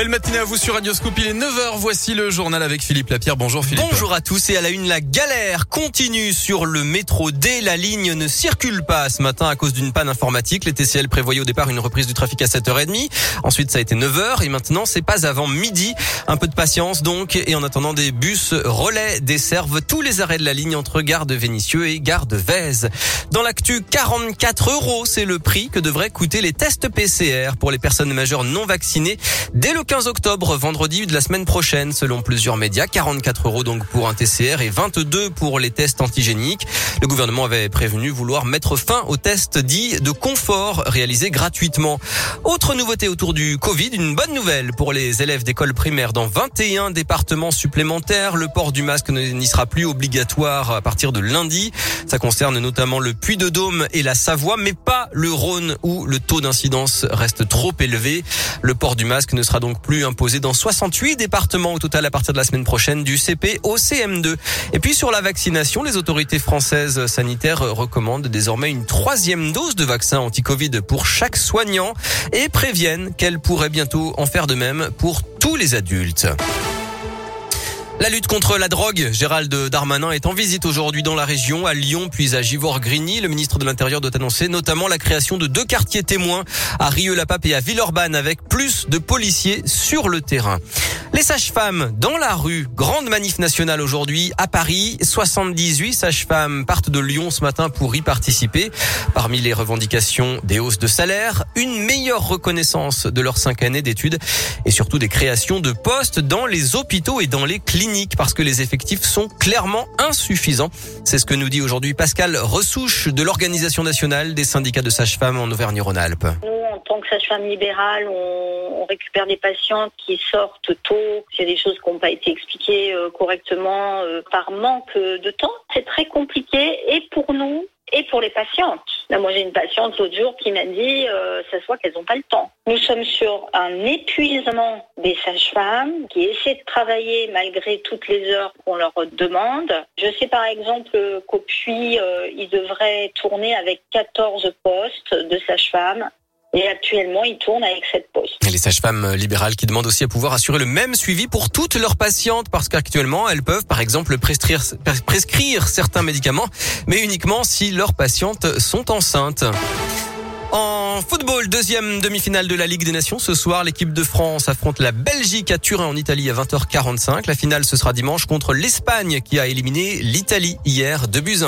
À vous sur Radio Scoop. Il est 9h. Voici le journal avec Philippe Lapierre. Bonjour Philippe. Bonjour à tous et à la une, la galère continue sur le métro D. La ligne ne circule pas ce matin à cause d'une panne informatique. Les TCL prévoyaient au départ une reprise du trafic à 7h30. Ensuite, ça a été 9h et maintenant, c'est pas avant midi. Un peu de patience donc. Et en attendant, des bus relais desservent tous les arrêts de la ligne entre gare de Vénissieux et gare de Vèze. Dans l'actu, 44 euros, c'est le prix que devraient coûter les tests PCR pour les personnes majeures non vaccinées dès le 15 octobre, vendredi de la semaine prochaine, selon plusieurs médias. 44 euros donc pour un TCR et 22 pour les tests antigéniques. Le gouvernement avait prévenu vouloir mettre fin aux tests dits de confort réalisés gratuitement. Autre nouveauté autour du Covid, une bonne nouvelle pour les élèves d'école primaire dans 21 départements supplémentaires. Le port du masque n'y sera plus obligatoire à partir de lundi. Ça concerne notamment le Puy-de-Dôme et la Savoie, mais pas le Rhône où le taux d'incidence reste trop élevé. Le port du masque ne sera donc plus imposé dans 68 départements au total à partir de la semaine prochaine du CP au CM2. Et puis sur la vaccination, les autorités françaises sanitaires recommandent désormais une troisième dose de vaccin anti-Covid pour chaque soignant et préviennent qu'elles pourraient bientôt en faire de même pour tous les adultes. La lutte contre la drogue, Gérald Darmanin est en visite aujourd'hui dans la région, à Lyon puis à Givor-Grigny. Le ministre de l'Intérieur doit annoncer notamment la création de deux quartiers témoins à Rieux-la-Pape et à Villeurbanne avec plus de policiers sur le terrain. Les sages-femmes dans la rue, grande manif nationale aujourd'hui à Paris. 78 sages-femmes partent de Lyon ce matin pour y participer. Parmi les revendications, des hausses de salaire, une meilleure reconnaissance de leurs cinq années d'études et surtout des créations de postes dans les hôpitaux et dans les cliniques parce que les effectifs sont clairement insuffisants. C'est ce que nous dit aujourd'hui Pascal Ressouche de l'Organisation nationale des syndicats de sages-femmes en Auvergne-Rhône-Alpes tant que sage-femme libérale, on, récupère des patientes qui sortent tôt. C'est des choses qui n'ont pas été expliquées euh, correctement euh, par manque de temps. C'est très compliqué et pour nous et pour les patientes. Moi, j'ai une patiente l'autre jour qui m'a dit, euh, ça se voit qu'elles n'ont pas le temps. Nous sommes sur un épuisement des sages-femmes qui essaient de travailler malgré toutes les heures qu'on leur demande. Je sais par exemple qu'au Puy, euh, ils devraient tourner avec 14 postes de sages-femmes et actuellement, ils tournent avec cette poste. Et les sages-femmes libérales qui demandent aussi à pouvoir assurer le même suivi pour toutes leurs patientes parce qu'actuellement, elles peuvent par exemple prescrire, prescrire certains médicaments, mais uniquement si leurs patientes sont enceintes. En football, deuxième demi-finale de la Ligue des Nations. Ce soir, l'équipe de France affronte la Belgique à Turin en Italie à 20h45. La finale, ce sera dimanche contre l'Espagne qui a éliminé l'Italie hier de buts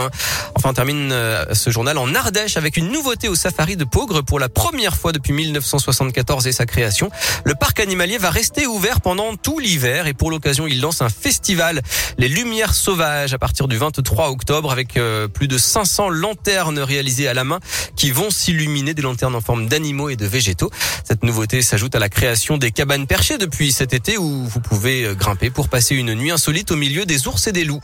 Enfin, on termine euh, ce journal en Ardèche avec une nouveauté au safari de Pogre pour la première fois depuis 1974 et sa création. Le parc animalier va rester ouvert pendant tout l'hiver et pour l'occasion, il lance un festival, les Lumières Sauvages, à partir du 23 octobre avec euh, plus de 500 lanternes réalisées à la main qui vont s'illuminer des lanternes en forme d'animaux et de végétaux. Cette nouveauté s'ajoute à la création des cabanes perchées depuis cet été où vous pouvez euh, grimper pour passer une nuit insolite au milieu des ours et des loups.